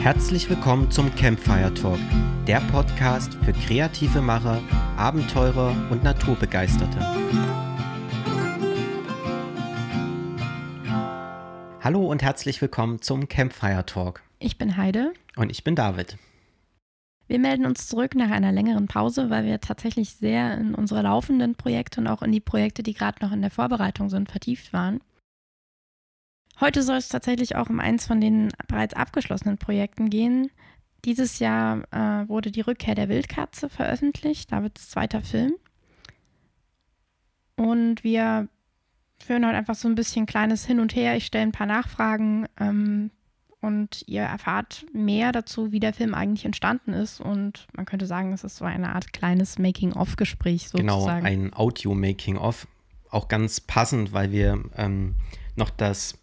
Herzlich willkommen zum Campfire Talk, der Podcast für kreative Macher, Abenteurer und Naturbegeisterte. Hallo und herzlich willkommen zum Campfire Talk. Ich bin Heide. Und ich bin David. Wir melden uns zurück nach einer längeren Pause, weil wir tatsächlich sehr in unsere laufenden Projekte und auch in die Projekte, die gerade noch in der Vorbereitung sind, vertieft waren. Heute soll es tatsächlich auch um eins von den bereits abgeschlossenen Projekten gehen. Dieses Jahr äh, wurde die Rückkehr der Wildkatze veröffentlicht, Davids zweiter Film. Und wir führen heute einfach so ein bisschen kleines Hin und Her. Ich stelle ein paar Nachfragen ähm, und ihr erfahrt mehr dazu, wie der Film eigentlich entstanden ist. Und man könnte sagen, es ist so eine Art kleines Making-of-Gespräch sozusagen. Genau, ein Audio-Making-of. Auch ganz passend, weil wir ähm, noch das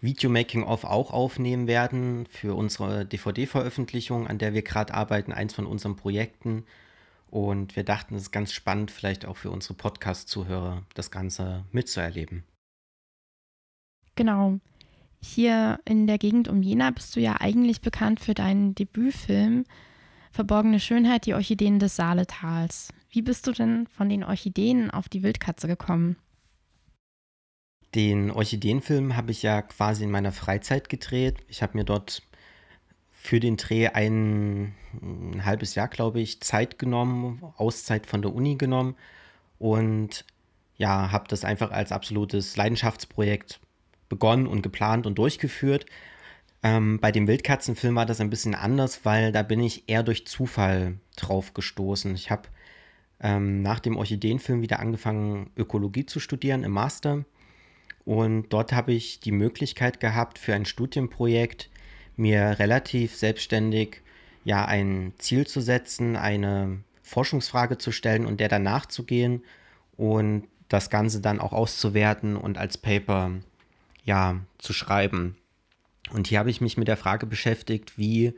Video-Making-of auch aufnehmen werden für unsere DVD-Veröffentlichung, an der wir gerade arbeiten, eins von unseren Projekten. Und wir dachten, es ist ganz spannend, vielleicht auch für unsere Podcast-Zuhörer, das Ganze mitzuerleben. Genau. Hier in der Gegend um Jena bist du ja eigentlich bekannt für deinen Debütfilm Verborgene Schönheit, die Orchideen des Saaletals. Wie bist du denn von den Orchideen auf die Wildkatze gekommen? Den Orchideenfilm habe ich ja quasi in meiner Freizeit gedreht. Ich habe mir dort für den Dreh ein, ein halbes Jahr, glaube ich, Zeit genommen, Auszeit von der Uni genommen und ja, habe das einfach als absolutes Leidenschaftsprojekt begonnen und geplant und durchgeführt. Ähm, bei dem Wildkatzenfilm war das ein bisschen anders, weil da bin ich eher durch Zufall drauf gestoßen. Ich habe ähm, nach dem Orchideenfilm wieder angefangen, Ökologie zu studieren im Master und dort habe ich die Möglichkeit gehabt, für ein Studienprojekt mir relativ selbstständig ja ein Ziel zu setzen, eine Forschungsfrage zu stellen und der dann nachzugehen und das Ganze dann auch auszuwerten und als Paper ja zu schreiben. Und hier habe ich mich mit der Frage beschäftigt, wie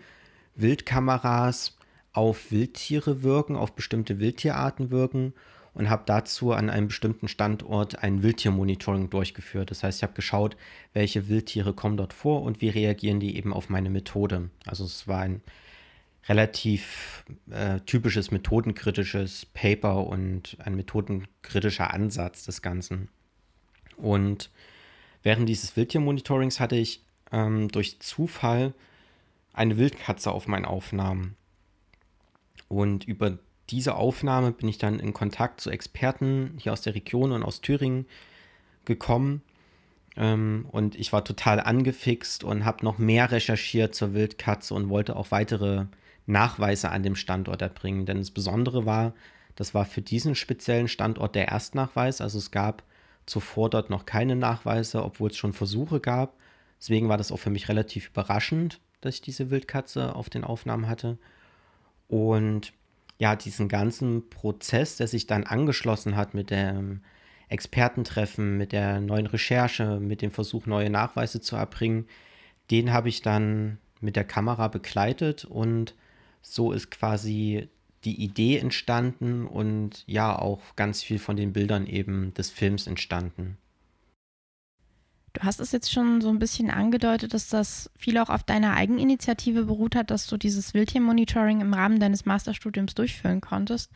Wildkameras auf Wildtiere wirken, auf bestimmte Wildtierarten wirken und habe dazu an einem bestimmten Standort ein Wildtiermonitoring durchgeführt. Das heißt, ich habe geschaut, welche Wildtiere kommen dort vor und wie reagieren die eben auf meine Methode. Also es war ein relativ äh, typisches methodenkritisches Paper und ein methodenkritischer Ansatz des Ganzen. Und während dieses Wildtiermonitorings hatte ich ähm, durch Zufall eine Wildkatze auf meinen Aufnahmen. Und über diese Aufnahme bin ich dann in Kontakt zu Experten hier aus der Region und aus Thüringen gekommen. Ähm, und ich war total angefixt und habe noch mehr recherchiert zur Wildkatze und wollte auch weitere Nachweise an dem Standort erbringen. Denn das Besondere war, das war für diesen speziellen Standort der Erstnachweis. Also es gab zuvor dort noch keine Nachweise, obwohl es schon Versuche gab. Deswegen war das auch für mich relativ überraschend, dass ich diese Wildkatze auf den Aufnahmen hatte. Und ja, diesen ganzen Prozess, der sich dann angeschlossen hat mit dem Expertentreffen, mit der neuen Recherche, mit dem Versuch, neue Nachweise zu erbringen, den habe ich dann mit der Kamera begleitet und so ist quasi die Idee entstanden und ja auch ganz viel von den Bildern eben des Films entstanden. Du hast es jetzt schon so ein bisschen angedeutet, dass das viel auch auf deiner Eigeninitiative beruht hat, dass du dieses Wildtiermonitoring im Rahmen deines Masterstudiums durchführen konntest.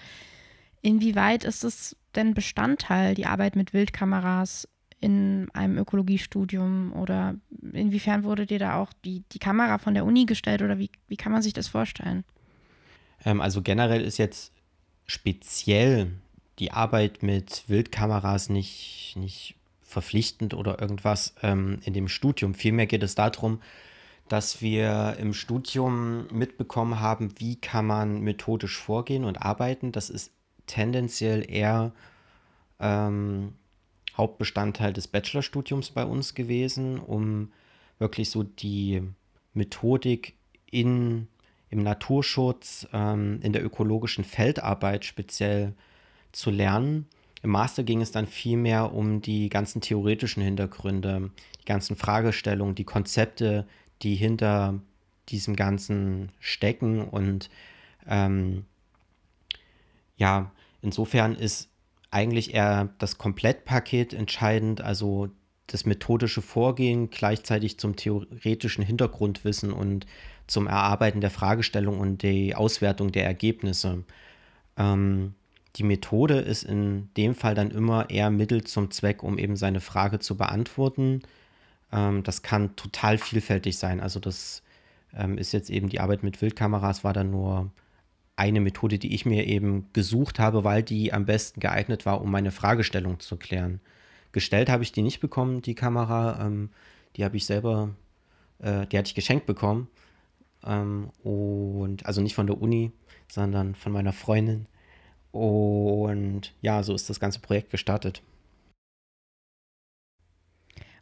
Inwieweit ist es denn Bestandteil, die Arbeit mit Wildkameras in einem Ökologiestudium oder inwiefern wurde dir da auch die, die Kamera von der Uni gestellt oder wie, wie kann man sich das vorstellen? Ähm, also generell ist jetzt speziell die Arbeit mit Wildkameras nicht, nicht verpflichtend oder irgendwas ähm, in dem Studium. Vielmehr geht es darum, dass wir im Studium mitbekommen haben, wie kann man methodisch vorgehen und arbeiten. Das ist tendenziell eher ähm, Hauptbestandteil des Bachelorstudiums bei uns gewesen, um wirklich so die Methodik in, im Naturschutz, ähm, in der ökologischen Feldarbeit speziell zu lernen. Im Master ging es dann vielmehr um die ganzen theoretischen Hintergründe, die ganzen Fragestellungen, die Konzepte, die hinter diesem Ganzen stecken. Und ähm, ja, insofern ist eigentlich eher das Komplettpaket entscheidend, also das methodische Vorgehen gleichzeitig zum theoretischen Hintergrundwissen und zum Erarbeiten der Fragestellung und die Auswertung der Ergebnisse. Ähm, die Methode ist in dem Fall dann immer eher Mittel zum Zweck, um eben seine Frage zu beantworten. Ähm, das kann total vielfältig sein. Also das ähm, ist jetzt eben die Arbeit mit Wildkameras, war dann nur eine Methode, die ich mir eben gesucht habe, weil die am besten geeignet war, um meine Fragestellung zu klären. Gestellt habe ich die nicht bekommen, die Kamera. Ähm, die habe ich selber, äh, die hatte ich geschenkt bekommen. Ähm, und also nicht von der Uni, sondern von meiner Freundin. Und ja, so ist das ganze Projekt gestartet.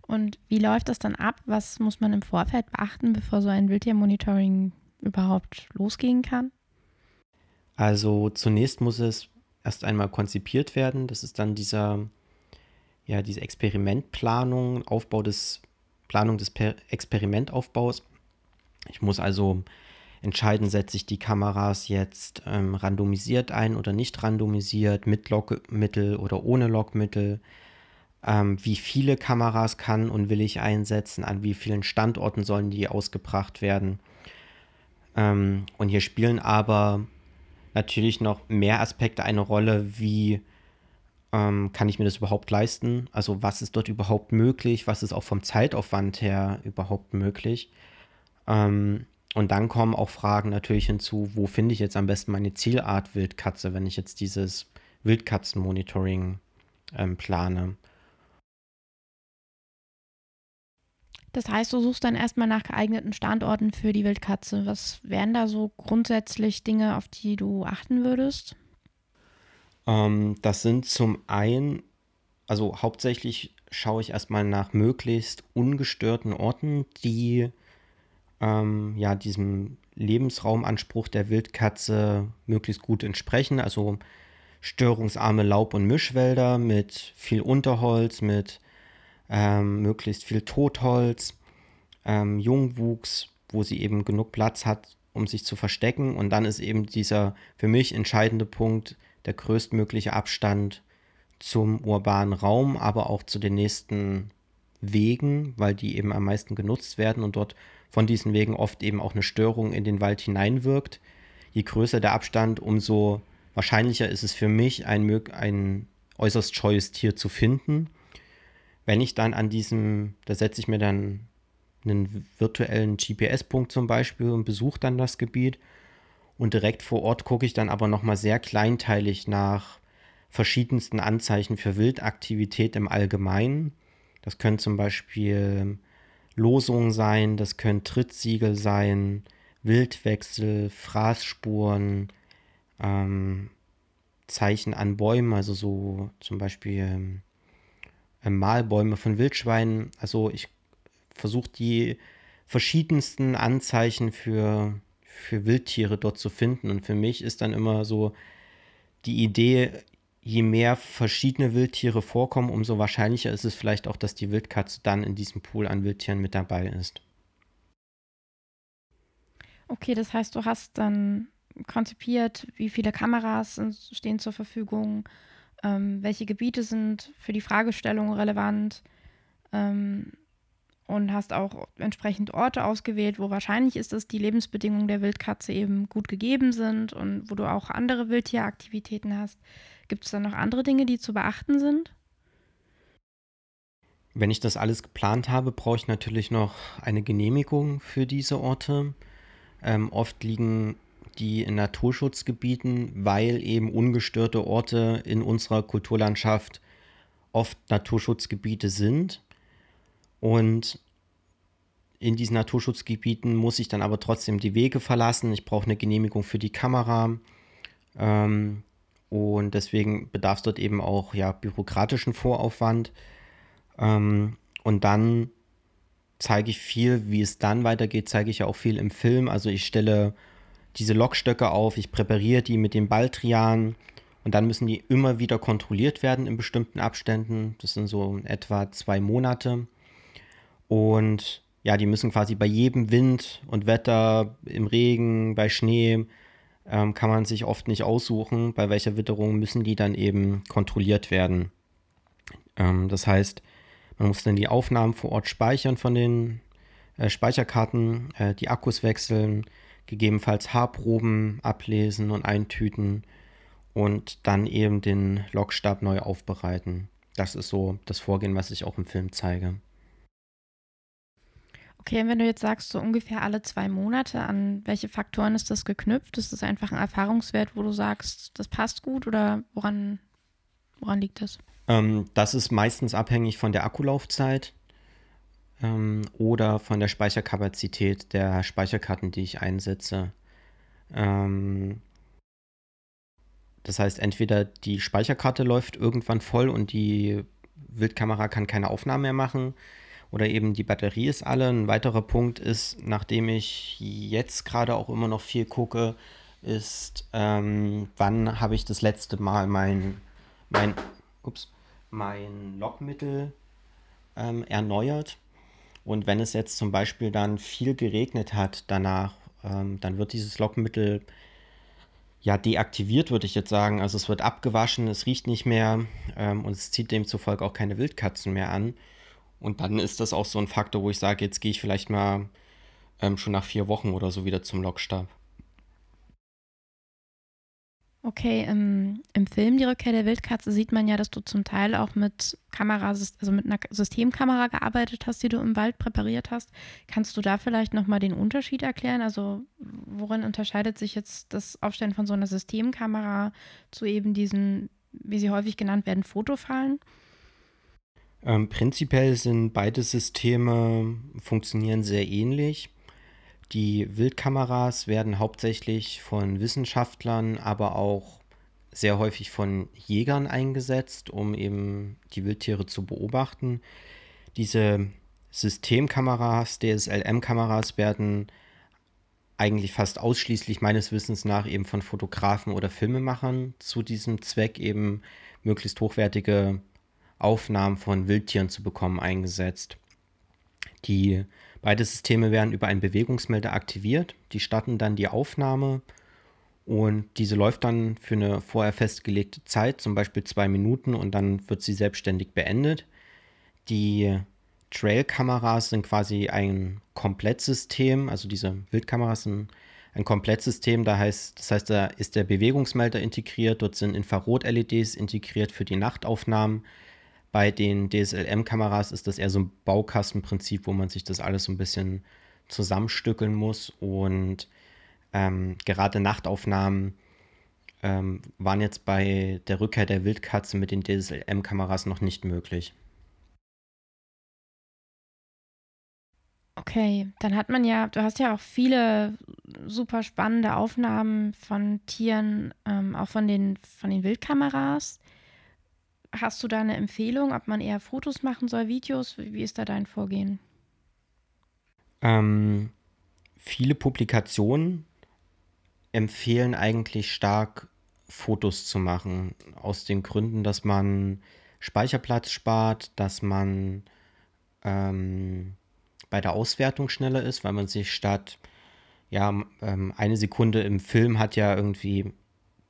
Und wie läuft das dann ab? Was muss man im Vorfeld beachten, bevor so ein Wildtiermonitoring überhaupt losgehen kann? Also zunächst muss es erst einmal konzipiert werden. Das ist dann dieser, ja, diese Experimentplanung, Aufbau des, Planung des per Experimentaufbaus. Ich muss also entscheiden, setze ich die Kameras jetzt ähm, randomisiert ein oder nicht randomisiert, mit Lockmittel oder ohne Lockmittel. Ähm, wie viele Kameras kann und will ich einsetzen, an wie vielen Standorten sollen die ausgebracht werden. Ähm, und hier spielen aber natürlich noch mehr Aspekte eine Rolle, wie ähm, kann ich mir das überhaupt leisten? Also was ist dort überhaupt möglich? Was ist auch vom Zeitaufwand her überhaupt möglich? Ähm, und dann kommen auch Fragen natürlich hinzu, wo finde ich jetzt am besten meine Zielart Wildkatze, wenn ich jetzt dieses Wildkatzenmonitoring ähm, plane. Das heißt, du suchst dann erstmal nach geeigneten Standorten für die Wildkatze. Was wären da so grundsätzlich Dinge, auf die du achten würdest? Ähm, das sind zum einen, also hauptsächlich schaue ich erstmal nach möglichst ungestörten Orten, die ähm, ja diesem Lebensraumanspruch der Wildkatze möglichst gut entsprechen. Also störungsarme Laub- und Mischwälder mit viel Unterholz, mit ähm, möglichst viel Totholz, ähm, Jungwuchs, wo sie eben genug Platz hat, um sich zu verstecken. Und dann ist eben dieser für mich entscheidende Punkt der größtmögliche Abstand zum urbanen Raum, aber auch zu den nächsten Wegen, weil die eben am meisten genutzt werden und dort von diesen Wegen oft eben auch eine Störung in den Wald hineinwirkt. Je größer der Abstand, umso wahrscheinlicher ist es für mich, ein, ein äußerst scheues Tier zu finden. Wenn ich dann an diesem, da setze ich mir dann einen virtuellen GPS-Punkt zum Beispiel und besuche dann das Gebiet. Und direkt vor Ort gucke ich dann aber nochmal sehr kleinteilig nach verschiedensten Anzeichen für Wildaktivität im Allgemeinen. Das können zum Beispiel Losungen sein, das können Trittsiegel sein, Wildwechsel, Fraßspuren, ähm, Zeichen an Bäumen, also so zum Beispiel äh, Mahlbäume von Wildschweinen. Also ich versuche die verschiedensten Anzeichen für, für Wildtiere dort zu finden. Und für mich ist dann immer so die Idee, je mehr verschiedene Wildtiere vorkommen, umso wahrscheinlicher ist es vielleicht auch, dass die Wildkatze dann in diesem Pool an Wildtieren mit dabei ist. Okay, das heißt, du hast dann konzipiert, wie viele Kameras stehen zur Verfügung, ähm, welche Gebiete sind für die Fragestellung relevant ähm, und hast auch entsprechend Orte ausgewählt, wo wahrscheinlich ist, dass die Lebensbedingungen der Wildkatze eben gut gegeben sind und wo du auch andere Wildtieraktivitäten hast. Gibt es da noch andere Dinge, die zu beachten sind? Wenn ich das alles geplant habe, brauche ich natürlich noch eine Genehmigung für diese Orte. Ähm, oft liegen die in Naturschutzgebieten, weil eben ungestörte Orte in unserer Kulturlandschaft oft Naturschutzgebiete sind. Und in diesen Naturschutzgebieten muss ich dann aber trotzdem die Wege verlassen. Ich brauche eine Genehmigung für die Kamera. Ähm, und deswegen bedarf es dort eben auch ja, bürokratischen Voraufwand. Ähm, und dann zeige ich viel, wie es dann weitergeht, zeige ich ja auch viel im Film. Also ich stelle diese Lokstöcke auf, ich präpariere die mit dem Baldrian und dann müssen die immer wieder kontrolliert werden in bestimmten Abständen. Das sind so etwa zwei Monate. Und ja, die müssen quasi bei jedem Wind und Wetter, im Regen, bei Schnee, ähm, kann man sich oft nicht aussuchen, bei welcher Witterung müssen die dann eben kontrolliert werden. Ähm, das heißt, Man muss dann die Aufnahmen vor Ort speichern von den äh, Speicherkarten, äh, die Akkus wechseln, gegebenenfalls Haarproben ablesen und eintüten und dann eben den Logstab neu aufbereiten. Das ist so das Vorgehen, was ich auch im Film zeige. Okay, wenn du jetzt sagst, so ungefähr alle zwei Monate, an welche Faktoren ist das geknüpft? Ist das einfach ein Erfahrungswert, wo du sagst, das passt gut oder woran, woran liegt das? Ähm, das ist meistens abhängig von der Akkulaufzeit ähm, oder von der Speicherkapazität der Speicherkarten, die ich einsetze. Ähm, das heißt, entweder die Speicherkarte läuft irgendwann voll und die Wildkamera kann keine Aufnahmen mehr machen oder eben die Batterie ist alle. Ein weiterer Punkt ist, nachdem ich jetzt gerade auch immer noch viel gucke, ist, ähm, wann habe ich das letzte Mal mein, mein, ups, mein Lockmittel ähm, erneuert. Und wenn es jetzt zum Beispiel dann viel geregnet hat danach, ähm, dann wird dieses Lockmittel ja deaktiviert, würde ich jetzt sagen. Also es wird abgewaschen, es riecht nicht mehr ähm, und es zieht demzufolge auch keine Wildkatzen mehr an. Und dann ist das auch so ein Faktor, wo ich sage, jetzt gehe ich vielleicht mal ähm, schon nach vier Wochen oder so wieder zum Lockstab. Okay, im, im Film Die Rückkehr der Wildkatze sieht man ja, dass du zum Teil auch mit Kamera, also mit einer Systemkamera gearbeitet hast, die du im Wald präpariert hast. Kannst du da vielleicht nochmal den Unterschied erklären? Also worin unterscheidet sich jetzt das Aufstellen von so einer Systemkamera zu eben diesen, wie sie häufig genannt werden, Fotofallen? Ähm, prinzipiell sind beide Systeme funktionieren sehr ähnlich. Die Wildkameras werden hauptsächlich von Wissenschaftlern, aber auch sehr häufig von Jägern eingesetzt, um eben die Wildtiere zu beobachten. Diese Systemkameras, DSLM-Kameras werden eigentlich fast ausschließlich meines Wissens nach eben von Fotografen oder Filmemachern zu diesem Zweck eben möglichst hochwertige Aufnahmen von Wildtieren zu bekommen eingesetzt. Die Beide Systeme werden über einen Bewegungsmelder aktiviert. Die starten dann die Aufnahme und diese läuft dann für eine vorher festgelegte Zeit, zum Beispiel zwei Minuten, und dann wird sie selbstständig beendet. Die Trail-Kameras sind quasi ein Komplettsystem, also diese Wildkameras sind ein Komplettsystem, da heißt, das heißt, da ist der Bewegungsmelder integriert, dort sind Infrarot-LEDs integriert für die Nachtaufnahmen. Bei den DSLM-Kameras ist das eher so ein Baukastenprinzip, wo man sich das alles so ein bisschen zusammenstückeln muss. Und ähm, gerade Nachtaufnahmen ähm, waren jetzt bei der Rückkehr der Wildkatze mit den DSLM-Kameras noch nicht möglich. Okay, dann hat man ja, du hast ja auch viele super spannende Aufnahmen von Tieren, ähm, auch von den, von den Wildkameras. Hast du da eine Empfehlung, ob man eher Fotos machen soll, Videos? Wie ist da dein Vorgehen? Ähm, viele Publikationen empfehlen eigentlich stark, Fotos zu machen. Aus den Gründen, dass man Speicherplatz spart, dass man ähm, bei der Auswertung schneller ist, weil man sich statt, ja, ähm, eine Sekunde im Film hat ja irgendwie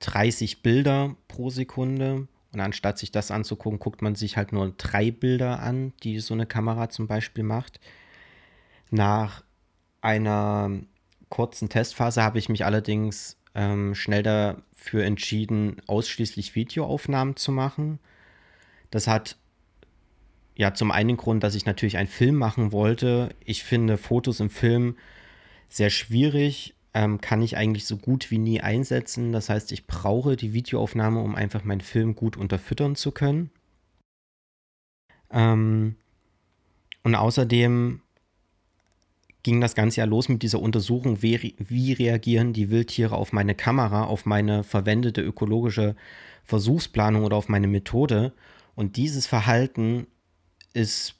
30 Bilder pro Sekunde. Und anstatt sich das anzugucken, guckt man sich halt nur drei Bilder an, die so eine Kamera zum Beispiel macht. Nach einer kurzen Testphase habe ich mich allerdings ähm, schnell dafür entschieden, ausschließlich Videoaufnahmen zu machen. Das hat ja zum einen Grund, dass ich natürlich einen Film machen wollte. Ich finde Fotos im Film sehr schwierig, ähm, kann ich eigentlich so gut wie nie einsetzen. Das heißt, ich brauche die Videoaufnahme, um einfach meinen Film gut unterfüttern zu können. Ähm, und außerdem ging das Ganze ja los mit dieser Untersuchung, wie, wie, reagieren die Wildtiere auf meine Kamera, auf meine verwendete ökologische Versuchsplanung oder auf meine Methode. Und dieses Verhalten ist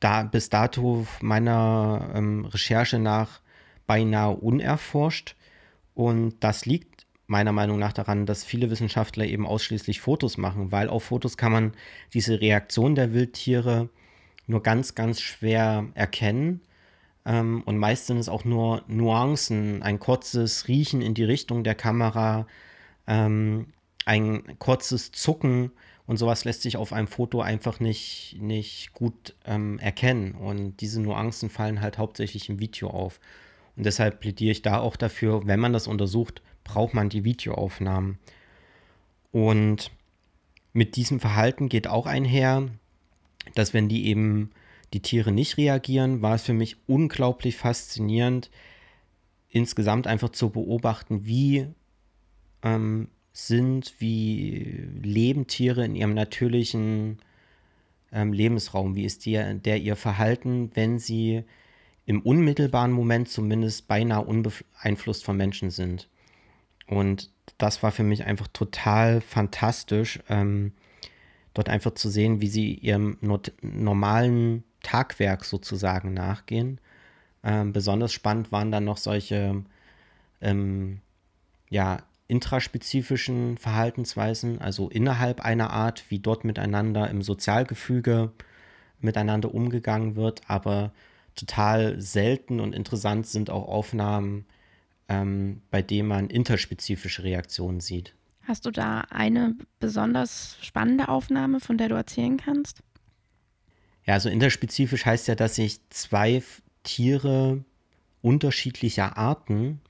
da bis dato meiner ähm, Recherche nach beinahe unerforscht. Und das liegt meiner Meinung nach daran, dass viele Wissenschaftler eben ausschließlich Fotos machen, weil auf Fotos kann man diese Reaktion der Wildtiere nur ganz, ganz schwer erkennen. Ähm, und meist sind es auch nur Nuancen, ein kurzes Riechen in die Richtung der Kamera, ähm, ein kurzes Zucken Und sowas lässt sich auf einem Foto einfach nicht, nicht gut ähm, erkennen. Und diese Nuancen fallen halt hauptsächlich im Video auf. Und deshalb plädiere ich da auch dafür, wenn man das untersucht, braucht man die Videoaufnahmen. Und mit diesem Verhalten geht auch einher, dass wenn die eben die Tiere nicht reagieren, war es für mich unglaublich faszinierend, insgesamt einfach zu beobachten, wie ähm, sind, wie leben Tiere in ihrem natürlichen ähm, Lebensraum, wie ist der, der ihr Verhalten, wenn sie im unmittelbaren Moment zumindest beinahe unbeeinflusst von Menschen sind. Und das war für mich einfach total fantastisch, ähm, dort einfach zu sehen, wie sie ihrem not normalen Tagwerk sozusagen nachgehen. Ähm, besonders spannend waren dann noch solche ähm, ja, intraspezifischen Verhaltensweisen, also innerhalb einer Art, wie dort miteinander im Sozialgefüge miteinander umgegangen wird, aber total selten und interessant sind auch Aufnahmen, ähm, bei denen man interspezifische Reaktionen sieht. Hast du da eine besonders spannende Aufnahme, von der du erzählen kannst? Ja, also interspezifisch heißt ja, dass sich zwei Tiere unterschiedlicher Arten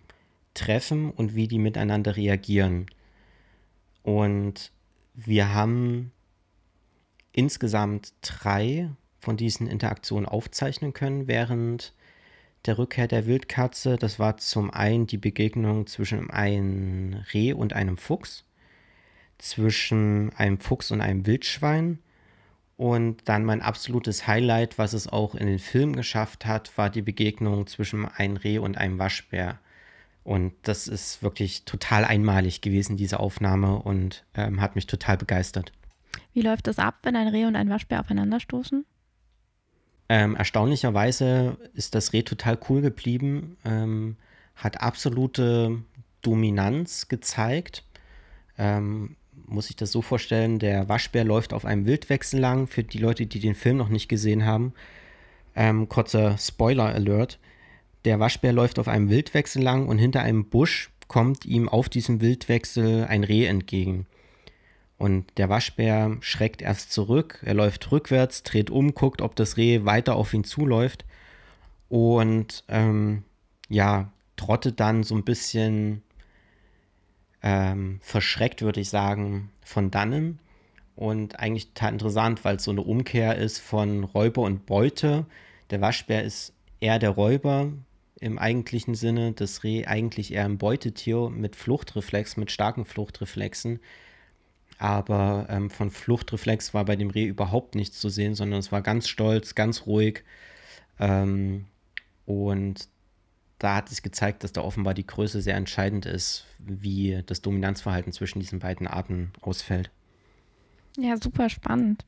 treffen und wie die miteinander reagieren. Und wir haben insgesamt drei von diesen Interaktionen aufzeichnen können während der Rückkehr der Wildkatze. Das war zum einen die Begegnung zwischen einem Reh und einem Fuchs, zwischen einem Fuchs und einem Wildschwein. Und dann mein absolutes Highlight, was es auch in den Film geschafft hat, war die Begegnung zwischen einem Reh und einem Waschbär. Und das ist wirklich total einmalig gewesen, diese Aufnahme, und ähm, hat mich total begeistert. Wie läuft das ab, wenn ein Reh und ein Waschbär aufeinanderstoßen? Ähm, erstaunlicherweise ist das Reh total cool geblieben, ähm, hat absolute Dominanz gezeigt. Ähm, muss ich das so vorstellen, der Waschbär läuft auf einem Wildwechsel lang, für die Leute, die den Film noch nicht gesehen haben. Ähm, kurzer Spoiler-Alert. Der Waschbär läuft auf einem Wildwechsel lang und hinter einem Busch kommt ihm auf diesem Wildwechsel ein Reh entgegen. Und der Waschbär schreckt erst zurück, er läuft rückwärts, dreht um, guckt, ob das Reh weiter auf ihn zuläuft und ähm, ja, trottet dann so ein bisschen ähm, verschreckt, würde ich sagen, von dannen. Und eigentlich total interessant, weil es so eine Umkehr ist von Räuber und Beute. Der Waschbär ist eher der Räuber im eigentlichen Sinne, das Reh eigentlich eher ein Beutetier mit Fluchtreflex, mit starken Fluchtreflexen. Aber ähm, von Fluchtreflex war bei dem Reh überhaupt nichts zu sehen, sondern es war ganz stolz, ganz ruhig. Ähm, und da hat sich gezeigt, dass da offenbar die Größe sehr entscheidend ist, wie das Dominanzverhalten zwischen diesen beiden Arten ausfällt. Ja, super spannend.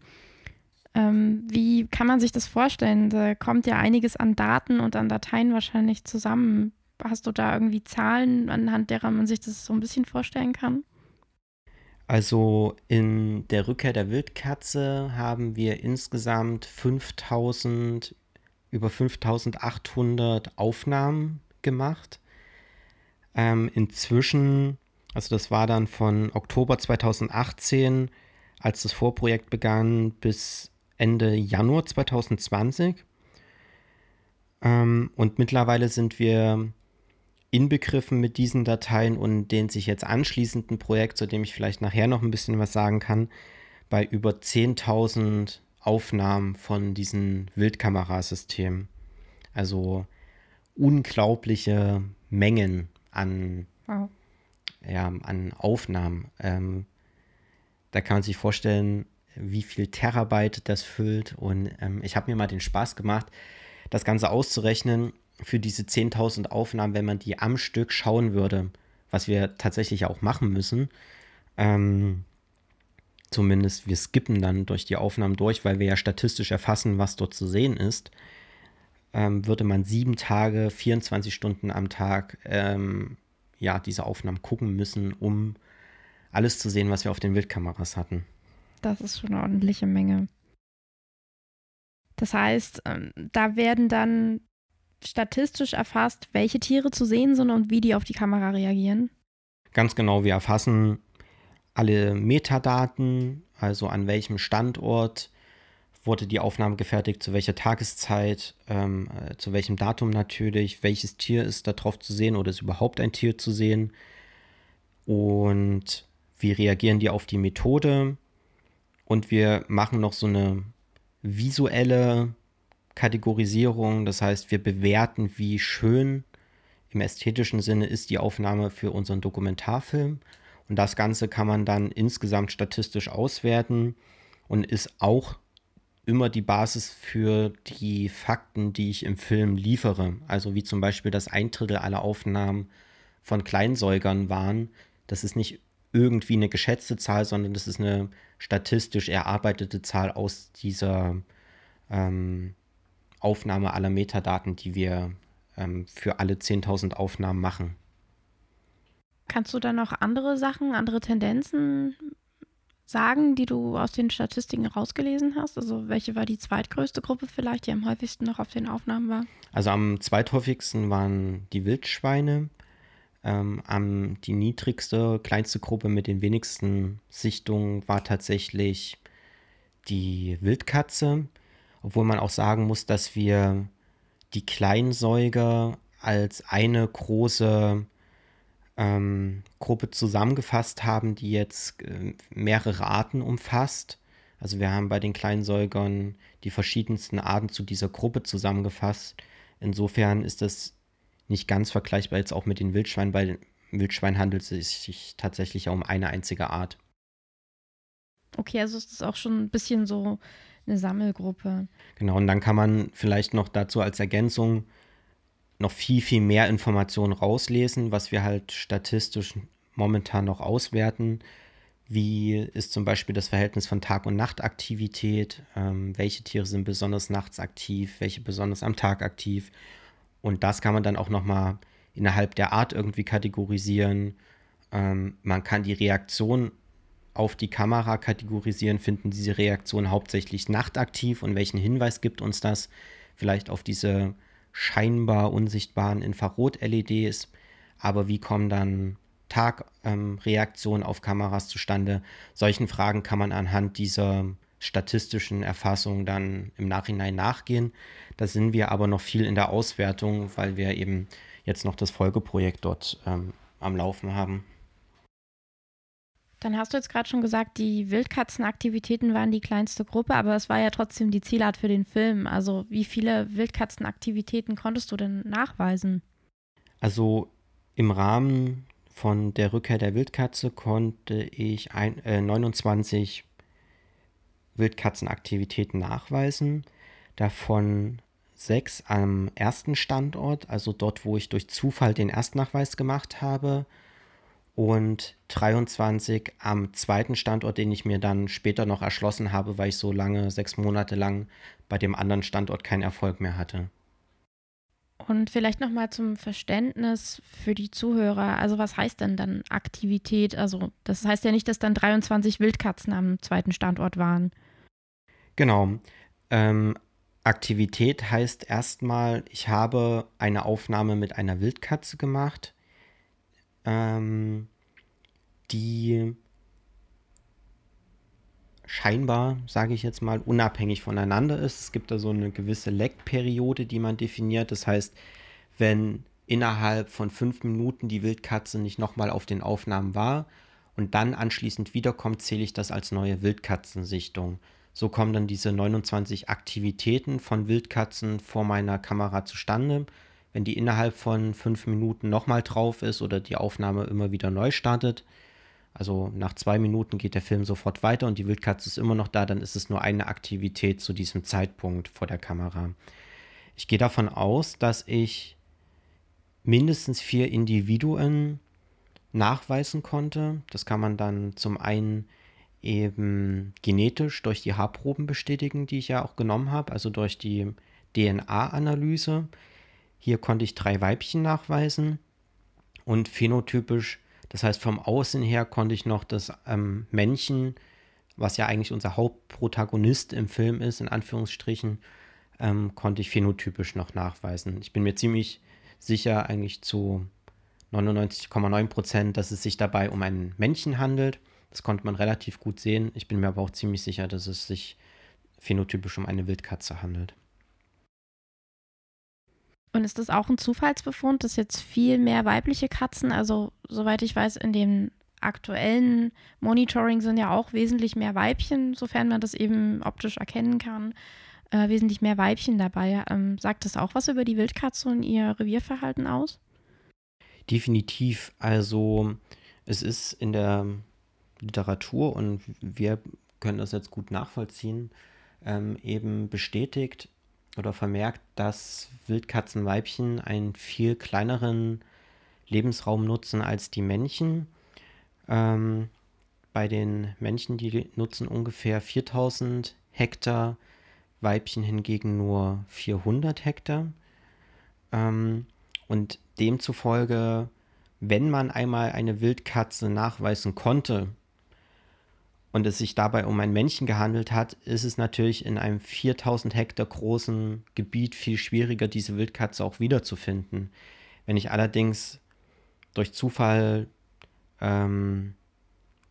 Ähm, wie kann man sich das vorstellen? Da kommt ja einiges an Daten und an Dateien wahrscheinlich zusammen. Hast du da irgendwie Zahlen, anhand derer man sich das so ein bisschen vorstellen kann? Also in der Rückkehr der Wildkatze haben wir insgesamt 5000, über 5800 Aufnahmen gemacht. Ähm, inzwischen, also das war dann von Oktober 2018, als das Vorprojekt begann, bis Ende Januar 2020. Ähm, und mittlerweile sind wir inbegriffen mit diesen Dateien und den sich jetzt anschließenden Projekt, zu dem ich vielleicht nachher noch ein bisschen was sagen kann, bei über 10.000 Aufnahmen von diesen Wildkamerasystemen. Also unglaubliche Mengen an, wow. ja, an Aufnahmen. Ähm, da kann man sich vorstellen, wie viel Terabyte das füllt. Und ähm, ich habe mir mal den Spaß gemacht, das Ganze auszurechnen für diese 10.000 Aufnahmen, wenn man die am Stück schauen würde, was wir tatsächlich auch machen müssen. Ähm, zumindest wir skippen dann durch die Aufnahmen durch, weil wir ja statistisch erfassen, was dort zu sehen ist. Ähm, würde man sieben Tage, 24 Stunden am Tag ähm, ja, diese Aufnahmen gucken müssen, um alles zu sehen, was wir auf den Wildkameras hatten. Das ist schon eine ordentliche Menge. Das heißt, ähm, da werden dann statistisch erfasst, welche Tiere zu sehen sind und wie die auf die Kamera reagieren? Ganz genau, wir erfassen alle Metadaten, also an welchem Standort wurde die Aufnahme gefertigt, zu welcher Tageszeit, ähm, äh, zu welchem Datum natürlich, welches Tier ist da drauf zu sehen oder ist überhaupt ein Tier zu sehen und wie reagieren die auf die Methode und wir machen noch so eine visuelle Kategorisierung, das heißt wir bewerten, wie schön im ästhetischen Sinne ist die Aufnahme für unseren Dokumentarfilm und das Ganze kann man dann insgesamt statistisch auswerten und ist auch immer die Basis für die Fakten, die ich im Film liefere. Also wie zum Beispiel, dass ein Drittel aller Aufnahmen von Kleinsäugern waren. Das ist nicht irgendwie eine geschätzte Zahl, sondern das ist eine statistisch erarbeitete Zahl aus dieser ähm, Aufnahme aller Metadaten, die wir ähm, für alle 10.000 Aufnahmen machen. Kannst du dann noch andere Sachen, andere Tendenzen sagen, die du aus den Statistiken rausgelesen hast? Also welche war die zweitgrößte Gruppe vielleicht, die am häufigsten noch auf den Aufnahmen war? Also am zweithäufigsten waren die Wildschweine. Ähm, am, die niedrigste, kleinste Gruppe mit den wenigsten Sichtungen war tatsächlich die Wildkatze. Obwohl man auch sagen muss, dass wir die Kleinsäuger als eine große ähm, Gruppe zusammengefasst haben, die jetzt äh, mehrere Arten umfasst. Also wir haben bei den Kleinsäugern die verschiedensten Arten zu dieser Gruppe zusammengefasst. Insofern ist das nicht ganz vergleichbar jetzt auch mit den Wildschweinen. Bei Wildschwein handelt es sich tatsächlich um eine einzige Art. Okay, also ist das auch schon ein bisschen so eine Sammelgruppe. Genau, und dann kann man vielleicht noch dazu als Ergänzung noch viel, viel mehr Informationen rauslesen, was wir halt statistisch momentan noch auswerten. Wie ist zum Beispiel das Verhältnis von Tag- und Nachtaktivität? Ähm, welche Tiere sind besonders nachts aktiv? Welche besonders am Tag aktiv? Und das kann man dann auch nochmal innerhalb der Art irgendwie kategorisieren. Ähm, man kann die Reaktion auf die Kamera kategorisieren. Finden diese Reaktionen hauptsächlich nachtaktiv und welchen Hinweis gibt uns das? Vielleicht auf diese scheinbar unsichtbaren Infrarot-LEDs. Aber wie kommen dann Tagreaktionen ähm, auf Kameras zustande? Solchen Fragen kann man anhand dieser statistischen Erfassung dann im Nachhinein nachgehen. Da sind wir aber noch viel in der Auswertung, weil wir eben jetzt noch das Folgeprojekt dort ähm, am Laufen haben. Dann hast du jetzt gerade schon gesagt, die Wildkatzenaktivitäten waren die kleinste Gruppe, aber es war ja trotzdem die Zielart für den Film. Also wie viele Wildkatzenaktivitäten konntest du denn nachweisen? Also im Rahmen von der Rückkehr der Wildkatze konnte ich ein, äh, 29 Wildkatzenaktivitäten nachweisen. Davon sechs am ersten Standort, also dort, wo ich durch Zufall den Erstnachweis gemacht habe und 23 am zweiten Standort, den ich mir dann später noch erschlossen habe, weil ich so lange, sechs Monate lang bei dem anderen Standort keinen Erfolg mehr hatte. Und vielleicht nochmal zum Verständnis für die Zuhörer. Also was heißt denn dann Aktivität? Also das heißt ja nicht, dass dann 23 Wildkatzen am zweiten Standort waren. Genau. Ähm, Aktivität heißt erstmal, ich habe eine Aufnahme mit einer Wildkatze gemacht ähm, die scheinbar, sage ich jetzt mal, unabhängig voneinander ist. Es gibt da so eine gewisse Leckperiode, die man definiert. Das heißt, wenn innerhalb von fünf Minuten die Wildkatze nicht nochmal auf den Aufnahmen war und dann anschließend wiederkommt, zähle ich das als neue Wildkatzensichtung. So kommen dann diese 29 Aktivitäten von Wildkatzen vor meiner Kamera zustande wenn die innerhalb von fünf Minuten nochmal drauf ist oder die Aufnahme immer wieder neu startet, also nach zwei Minuten geht der Film sofort weiter und die Wildkatze ist immer noch da, dann ist es nur eine Aktivität zu diesem Zeitpunkt vor der Kamera. Ich gehe davon aus, dass ich mindestens vier Individuen nachweisen konnte. Das kann man dann zum einen eben genetisch durch die Haarproben bestätigen, die ich ja auch genommen habe, also durch die DNA-Analyse. Hier konnte ich drei Weibchen nachweisen und phänotypisch, das heißt vom Außen her konnte ich noch das ähm, Männchen, was ja eigentlich unser Hauptprotagonist im Film ist, in Anführungsstrichen, ähm, konnte ich phänotypisch noch nachweisen. Ich bin mir ziemlich sicher, eigentlich zu 99,9 Prozent, dass es sich dabei um ein Männchen handelt. Das konnte man relativ gut sehen. Ich bin mir aber auch ziemlich sicher, dass es sich phänotypisch um eine Wildkatze handelt. Und ist das auch ein Zufallsbefund, dass jetzt viel mehr weibliche Katzen, also soweit ich weiß, in dem aktuellen Monitoring sind ja auch wesentlich mehr Weibchen, sofern man das eben optisch erkennen kann, äh, wesentlich mehr Weibchen dabei. Ähm, sagt das auch was über die Wildkatze und ihr Revierverhalten aus? Definitiv. Also es ist in der Literatur und wir können das jetzt gut nachvollziehen, ähm, eben bestätigt oder vermerkt, dass Wildkatzenweibchen einen viel kleineren Lebensraum nutzen als die Männchen. Ähm, bei den Männchen, die nutzen ungefähr 4000 Hektar, Weibchen hingegen nur 400 Hektar. Ähm, und demzufolge, wenn man einmal eine Wildkatze nachweisen konnte, und es sich dabei um ein Männchen gehandelt hat, ist es natürlich in einem 4000 Hektar großen Gebiet viel schwieriger, diese Wildkatze auch wiederzufinden. Wenn ich allerdings durch Zufall ähm,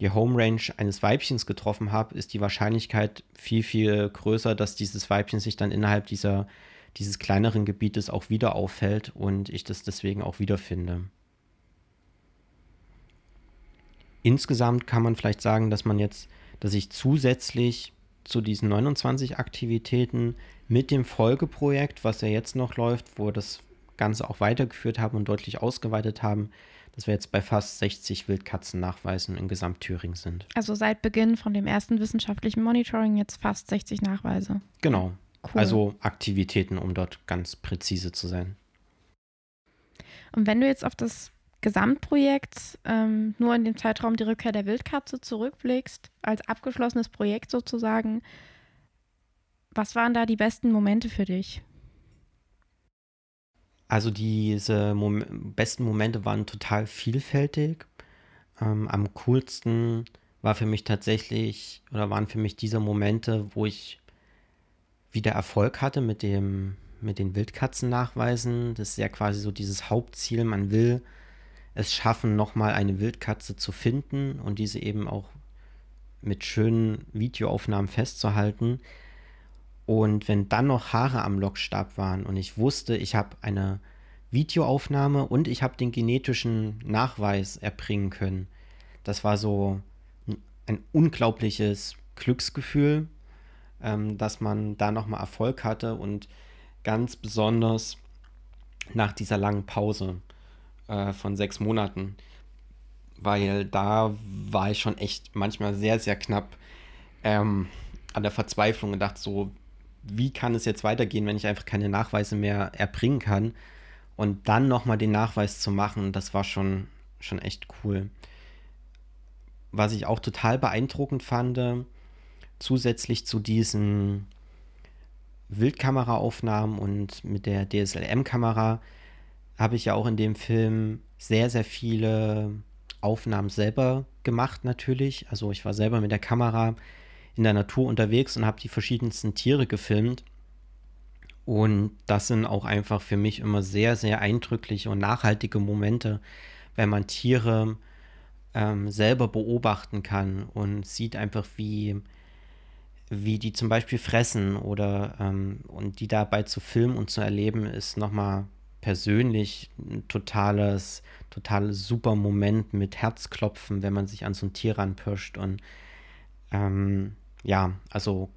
die Home Range eines Weibchens getroffen habe, ist die Wahrscheinlichkeit viel, viel größer, dass dieses Weibchen sich dann innerhalb dieser, dieses kleineren Gebietes auch wieder auffällt und ich das deswegen auch wiederfinde. Insgesamt kann man vielleicht sagen, dass man jetzt, dass ich zusätzlich zu diesen 29 Aktivitäten mit dem Folgeprojekt, was ja jetzt noch läuft, wo wir das Ganze auch weitergeführt haben und deutlich ausgeweitet haben, dass wir jetzt bei fast 60 Wildkatzennachweisen in Gesamtthüringen sind. Also seit Beginn von dem ersten wissenschaftlichen Monitoring jetzt fast 60 Nachweise. Genau. Cool. Also Aktivitäten, um dort ganz präzise zu sein. Und wenn du jetzt auf das Gesamtprojekt ähm, nur in dem Zeitraum die Rückkehr der Wildkatze zurückblickst, als abgeschlossenes Projekt sozusagen, was waren da die besten Momente für dich? Also diese Mom besten Momente waren total vielfältig. Ähm, am coolsten war für mich tatsächlich oder waren für mich diese Momente, wo ich wieder Erfolg hatte mit dem mit den Wildkatzen nachweisen. Das ist ja quasi so dieses Hauptziel. Man will es schaffen, nochmal eine Wildkatze zu finden und diese eben auch mit schönen Videoaufnahmen festzuhalten. Und wenn dann noch Haare am Lockstab waren und ich wusste, ich habe eine Videoaufnahme und ich habe den genetischen Nachweis erbringen können, das war so ein unglaubliches Glücksgefühl, ähm, dass man da nochmal Erfolg hatte und ganz besonders nach dieser langen Pause äh, von sechs Monaten. Weil da war ich schon echt manchmal sehr, sehr knapp ähm, an der Verzweiflung gedacht, so, wie kann es jetzt weitergehen, wenn ich einfach keine Nachweise mehr erbringen kann? Und dann nochmal den Nachweis zu machen, das war schon, schon echt cool. Was ich auch total beeindruckend fand, zusätzlich zu diesen Wildkameraaufnahmen und mit der DSLM-Kamera habe ich ja auch in dem Film sehr, sehr viele Aufnahmen selber gemacht natürlich. Also ich war selber mit der Kamera in der Natur unterwegs und habe die verschiedensten Tiere gefilmt. Und das sind auch einfach für mich immer sehr, sehr eindrückliche und nachhaltige Momente, wenn man Tiere ähm, selber beobachten kann und sieht einfach, wie, wie die zum Beispiel fressen oder ähm, und die dabei zu filmen und zu erleben, ist nochmal persönlich ein totales, totales super Moment mit Herzklopfen, wenn man sich an so ein Tier ranpirscht. Und ähm, ja, also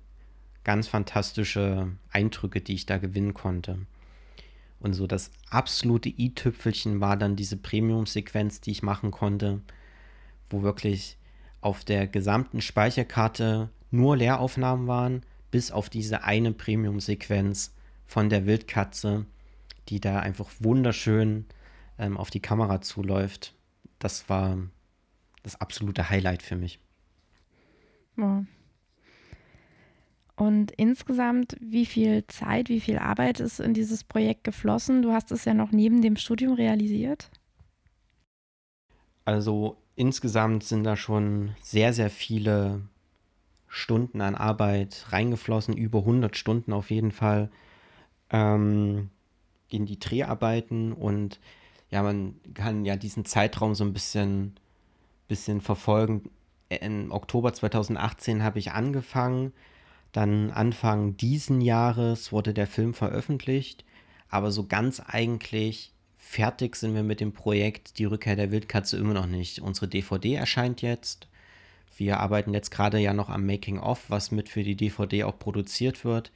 ganz fantastische Eindrücke, die ich da gewinnen konnte. Und so das absolute i-Tüpfelchen war dann diese Premium-Sequenz, die ich machen konnte, wo wirklich auf der gesamten Speicherkarte nur Leeraufnahmen waren, bis auf diese eine Premium-Sequenz von der Wildkatze, die da einfach wunderschön ähm, auf die Kamera zuläuft. Das war das absolute Highlight für mich. Wow. Und insgesamt, wie viel Zeit, wie viel Arbeit ist in dieses Projekt geflossen? Du hast es ja noch neben dem Studium realisiert. Also insgesamt sind da schon sehr, sehr viele Stunden an Arbeit reingeflossen, über 100 Stunden auf jeden Fall. Ähm, in die Dreharbeiten und ja, man kann ja diesen Zeitraum so ein bisschen, bisschen verfolgen. im Oktober 2018 habe ich angefangen. Dann Anfang diesen Jahres wurde der Film veröffentlicht. Aber so ganz eigentlich fertig sind wir mit dem Projekt Die Rückkehr der Wildkatze immer noch nicht. Unsere DVD erscheint jetzt. Wir arbeiten jetzt gerade ja noch am Making-of, was mit für die DVD auch produziert wird.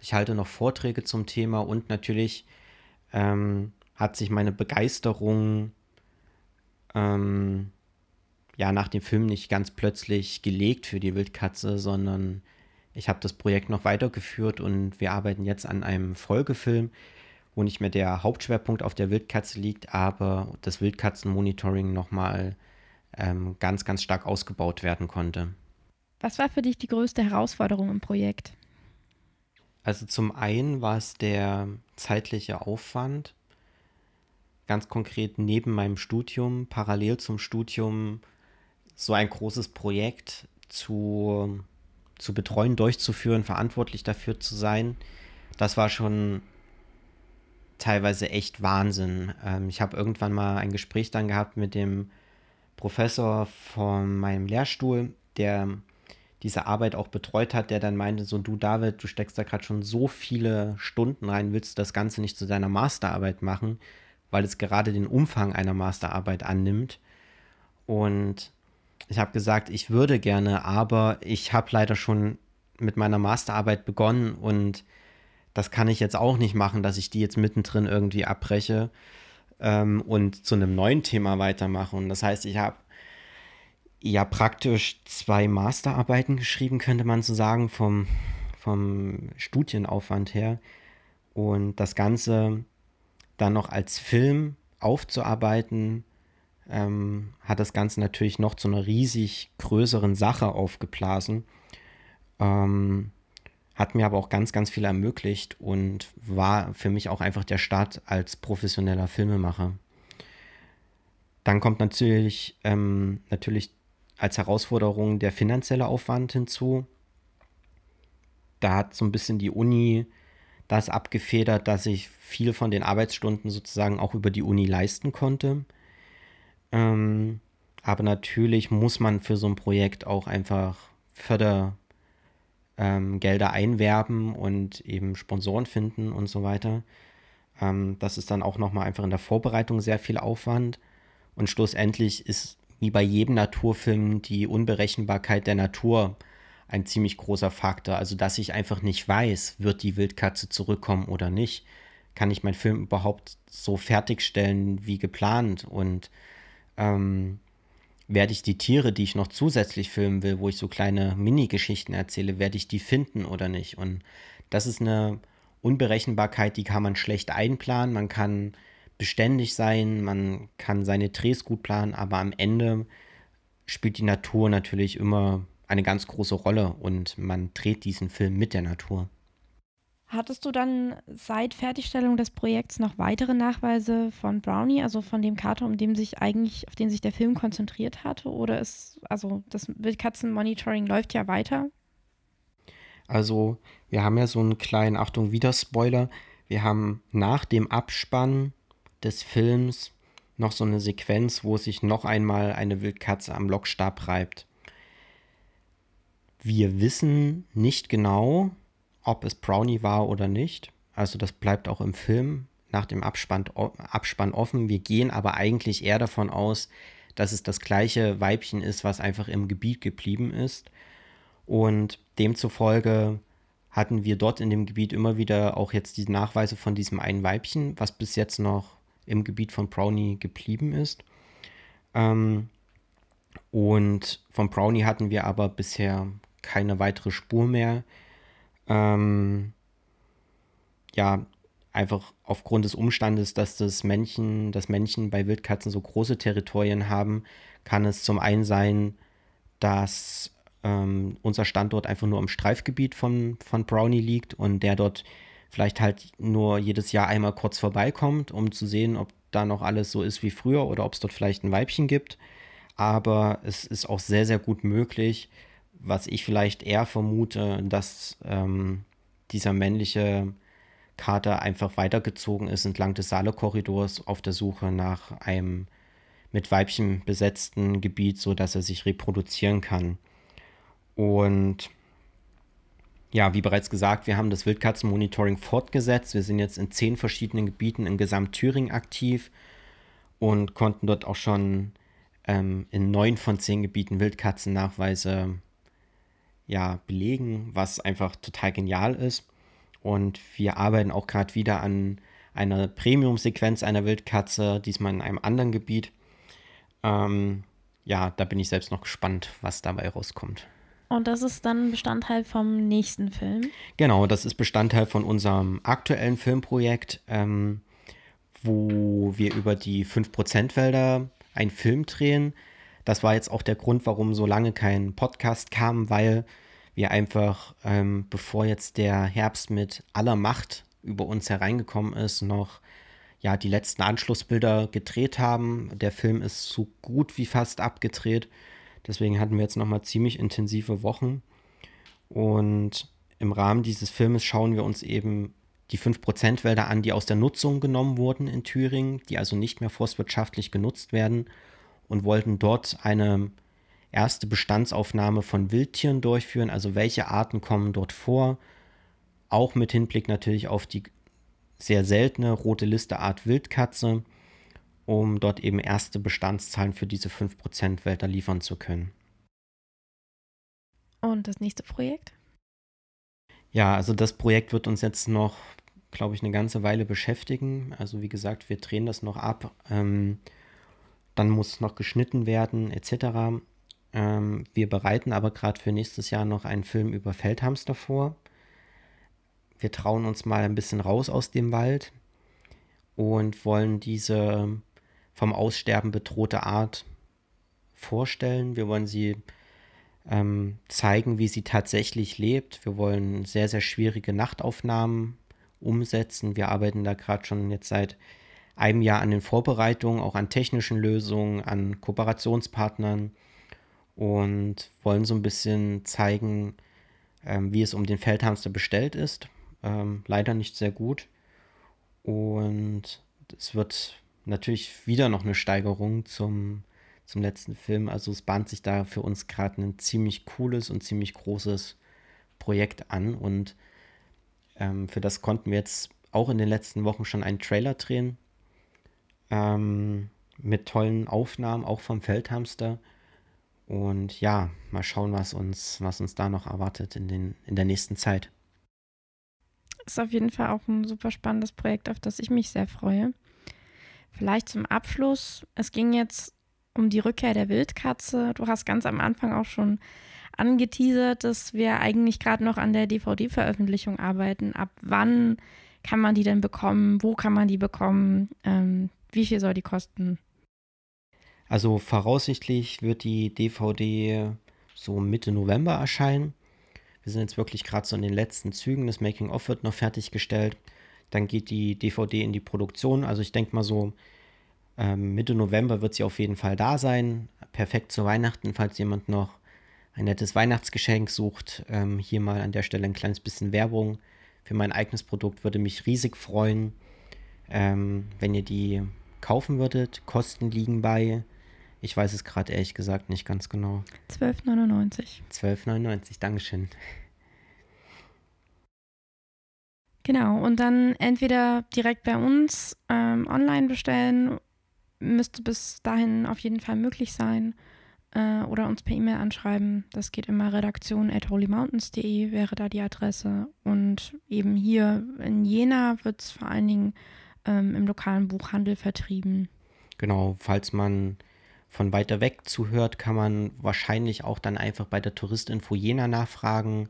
Ich halte noch Vorträge zum Thema und natürlich ähm, hat sich meine Begeisterung ähm, ja nach dem Film nicht ganz plötzlich gelegt für die Wildkatze, sondern ich habe das Projekt noch weitergeführt und wir arbeiten jetzt an einem Folgefilm, wo nicht mehr der Hauptschwerpunkt auf der Wildkatze liegt, aber das Wildkatzenmonitoring nochmal ähm, ganz, ganz stark ausgebaut werden konnte. Was war für dich die größte Herausforderung im Projekt? Also zum einen war es der zeitliche Aufwand. Ganz konkret neben meinem Studium, parallel zum Studium, so ein großes Projekt zu, zu betreuen, durchzuführen, verantwortlich dafür zu sein. Das war schon teilweise echt Wahnsinn. Ähm, ich habe irgendwann mal ein Gespräch dann gehabt mit dem Professor von meinem Lehrstuhl, der diese Arbeit auch betreut hat, der dann meinte, so du David, du steckst da gerade schon so viele Stunden rein, willst du das Ganze nicht zu deiner Masterarbeit machen, weil es gerade den Umfang einer Masterarbeit annimmt. Und ich habe gesagt, ich würde gerne, aber ich habe leider schon mit meiner Masterarbeit begonnen und das kann ich jetzt auch nicht machen, dass ich die jetzt mittendrin irgendwie abbreche ähm, und zu einem neuen Thema weitermache. Und das heißt, ich habe ja praktisch zwei Masterarbeiten geschrieben, könnte man so sagen, vom, vom Studienaufwand her. Und das Ganze dann noch als Film aufzuarbeiten, ähm, hat das Ganze natürlich noch zu einer riesig größeren Sache aufgeblasen. Ähm, hat mir aber auch ganz, ganz viel ermöglicht und war für mich auch einfach der Start als professioneller Filmemacher. Dann kommt natürlich, ähm, natürlich als Herausforderung der finanzielle Aufwand hinzu. Da hat so ein bisschen die Uni das abgefedert, dass ich viel von den Arbeitsstunden sozusagen auch über die Uni leisten konnte. Ähm, aber natürlich muss man für so ein Projekt auch einfach Fördergelder ähm, einwerben und eben Sponsoren finden und so weiter. Ähm, das ist dann auch nochmal einfach in der Vorbereitung sehr viel Aufwand. Und schlussendlich ist wie bei jedem Naturfilm die Unberechenbarkeit der Natur ein ziemlich großer Faktor. Also, dass ich einfach nicht weiß, wird die Wildkatze zurückkommen oder nicht. Kann ich meinen Film überhaupt so fertigstellen wie geplant? Und ähm, werde ich die Tiere, die ich noch zusätzlich filmen will, wo ich so kleine Mini-Geschichten erzähle, werde ich die finden oder nicht? Und das ist eine Unberechenbarkeit, die kann man schlecht einplanen. Man kann beständig sein, man kann seine Drehs gut planen, aber am Ende spielt die Natur natürlich immer eine ganz große Rolle und man dreht diesen Film mit der Natur. Hattest du dann seit Fertigstellung des Projekts noch weitere Nachweise von Brownie, also von dem Kater, um dem sich eigentlich, auf den sich der Film konzentriert hatte? Oder ist, also das Wildkatzenmonitoring läuft ja weiter? Also, wir haben ja so einen kleinen, Achtung, wieder Spoiler. Wir haben nach dem Abspann des Films noch so eine Sequenz, wo sich noch einmal eine Wildkatze am Lokstab reibt. Wir wissen nicht genau, ob es Brownie war oder nicht. Also das bleibt auch im Film nach dem Abspann, Abspann offen. Wir gehen aber eigentlich eher davon aus, dass es das gleiche Weibchen ist, was einfach im Gebiet geblieben ist. Und demzufolge hatten wir dort in dem Gebiet immer wieder auch jetzt die Nachweise von diesem einen Weibchen, was bis jetzt noch im Gebiet von Brownie geblieben ist. Ähm, und von Brownie hatten wir aber bisher keine weitere Spur mehr. Ähm, ja, einfach aufgrund des Umstandes, dass das Männchen, das Männchen bei Wildkatzen so große Territorien haben, kann es zum einen sein, dass ähm, unser Standort einfach nur im Streifgebiet von, von Brownie liegt und der dort vielleicht halt nur jedes Jahr einmal kurz vorbeikommt, um zu sehen, ob da noch alles so ist wie früher oder ob es dort vielleicht ein Weibchen gibt. Aber es ist auch sehr, sehr gut möglich, was ich vielleicht eher vermute, dass ähm, dieser männliche Kater einfach weitergezogen ist entlang des Saale-Korridors auf der Suche nach einem mit Weibchen besetzten Gebiet, sodass er sich reproduzieren kann. Und ja, wie bereits gesagt, wir haben das Wildkatzenmonitoring fortgesetzt. Wir sind jetzt in zehn verschiedenen Gebieten in Gesamt-Thüringen aktiv und konnten dort auch schon ähm, in neun von zehn Gebieten Wildkatzennachweise ja, belegen, was einfach total genial ist. Und wir arbeiten auch gerade wieder an einer Premium-Sequenz einer Wildkatze, diesmal in einem anderen Gebiet. Ähm, ja, da bin ich selbst noch gespannt, was dabei rauskommt. Und das ist dann Bestandteil vom nächsten Film? Genau, das ist Bestandteil von unserem aktuellen Filmprojekt, ähm, wo wir über die 5%-Wälder einen Film drehen. Das war jetzt auch der Grund, warum so lange kein Podcast kam, weil wir einfach, ähm, bevor jetzt der Herbst mit aller Macht über uns hereingekommen ist, noch ja, die letzten Anschlussbilder gedreht haben. Der Film ist so gut wie fast abgedreht. Deswegen hatten wir jetzt nochmal ziemlich intensive Wochen. Und im Rahmen dieses Filmes schauen wir uns eben die 5% Wälder an, die aus der Nutzung genommen wurden in Thüringen, die also nicht mehr forstwirtschaftlich genutzt werden und wollten dort eine erste Bestandsaufnahme von Wildtieren durchführen, also welche Arten kommen dort vor, auch mit Hinblick natürlich auf die sehr seltene rote Liste Art Wildkatze, um dort eben erste Bestandszahlen für diese 5% Wälder liefern zu können. Und das nächste Projekt? Ja, also das Projekt wird uns jetzt noch, glaube ich, eine ganze Weile beschäftigen. Also wie gesagt, wir drehen das noch ab. Ähm, dann muss noch geschnitten werden, etc. Ähm, wir bereiten aber gerade für nächstes Jahr noch einen Film über Feldhamster vor. Wir trauen uns mal ein bisschen raus aus dem Wald und wollen diese vom Aussterben bedrohte Art vorstellen. Wir wollen sie ähm, zeigen, wie sie tatsächlich lebt. Wir wollen sehr, sehr schwierige Nachtaufnahmen umsetzen. Wir arbeiten da gerade schon jetzt seit einem Jahr an den Vorbereitungen, auch an technischen Lösungen, an Kooperationspartnern und wollen so ein bisschen zeigen, ähm, wie es um den Feldhamster bestellt ist. Ähm, leider nicht sehr gut. Und es wird natürlich wieder noch eine Steigerung zum, zum letzten Film. Also es bahnt sich da für uns gerade ein ziemlich cooles und ziemlich großes Projekt an. Und ähm, für das konnten wir jetzt auch in den letzten Wochen schon einen Trailer drehen. Ähm, mit tollen Aufnahmen, auch vom Feldhamster. Und ja, mal schauen, was uns, was uns da noch erwartet in, den, in der nächsten Zeit. Ist auf jeden Fall auch ein super spannendes Projekt, auf das ich mich sehr freue. Vielleicht zum Abschluss. Es ging jetzt um die Rückkehr der Wildkatze. Du hast ganz am Anfang auch schon angeteasert, dass wir eigentlich gerade noch an der DVD-Veröffentlichung arbeiten. Ab wann kann man die denn bekommen? Wo kann man die bekommen? Ähm, wie viel soll die kosten? Also voraussichtlich wird die DVD so Mitte November erscheinen. Wir sind jetzt wirklich gerade so in den letzten Zügen. Das Making-of wird noch fertiggestellt. Dann geht die DVD in die Produktion. Also ich denke mal so ähm, Mitte November wird sie auf jeden Fall da sein. Perfekt zu Weihnachten, falls jemand noch ein nettes Weihnachtsgeschenk sucht. Ähm, hier mal an der Stelle ein kleines bisschen Werbung für mein eigenes Produkt. Würde mich riesig freuen, ähm, wenn ihr die kaufen würdet. Kosten liegen bei ich weiß es gerade ehrlich gesagt nicht ganz genau. 12,99. 12,99, Dankeschön. Genau, und dann entweder direkt bei uns ähm, online bestellen, müsste bis dahin auf jeden Fall möglich sein, äh, oder uns per E-Mail anschreiben. Das geht immer redaktion at holymountains.de wäre da die Adresse. Und eben hier in Jena wird es vor allen Dingen ähm, im lokalen Buchhandel vertrieben. Genau, falls man von weiter weg zuhört, kann man wahrscheinlich auch dann einfach bei der Touristinfo Jena nachfragen,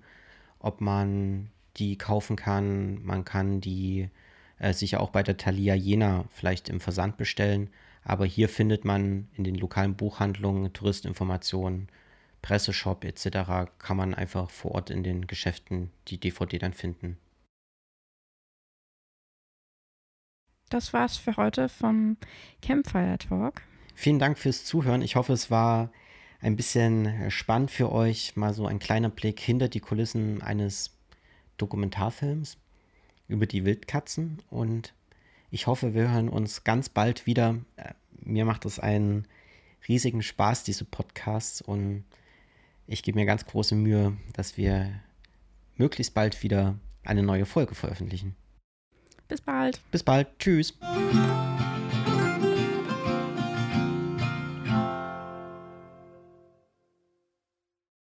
ob man die kaufen kann. Man kann die äh, sicher auch bei der Thalia Jena vielleicht im Versand bestellen. Aber hier findet man in den lokalen Buchhandlungen Touristinformationen, Presseshop etc. kann man einfach vor Ort in den Geschäften die DVD dann finden. Das war's für heute vom Campfire Talk. Vielen Dank fürs Zuhören. Ich hoffe, es war ein bisschen äh, spannend für euch. Mal so ein kleiner Blick hinter die Kulissen eines Dokumentarfilms über die Wildkatzen. Und ich hoffe, wir hören uns ganz bald wieder äh, mir macht es einen riesigen Spaß, diese Podcasts. Und ich gebe mir ganz große Mühe, dass wir möglichst bald wieder eine neue Folge veröffentlichen. Bis bald. Bis bald. Tschüss.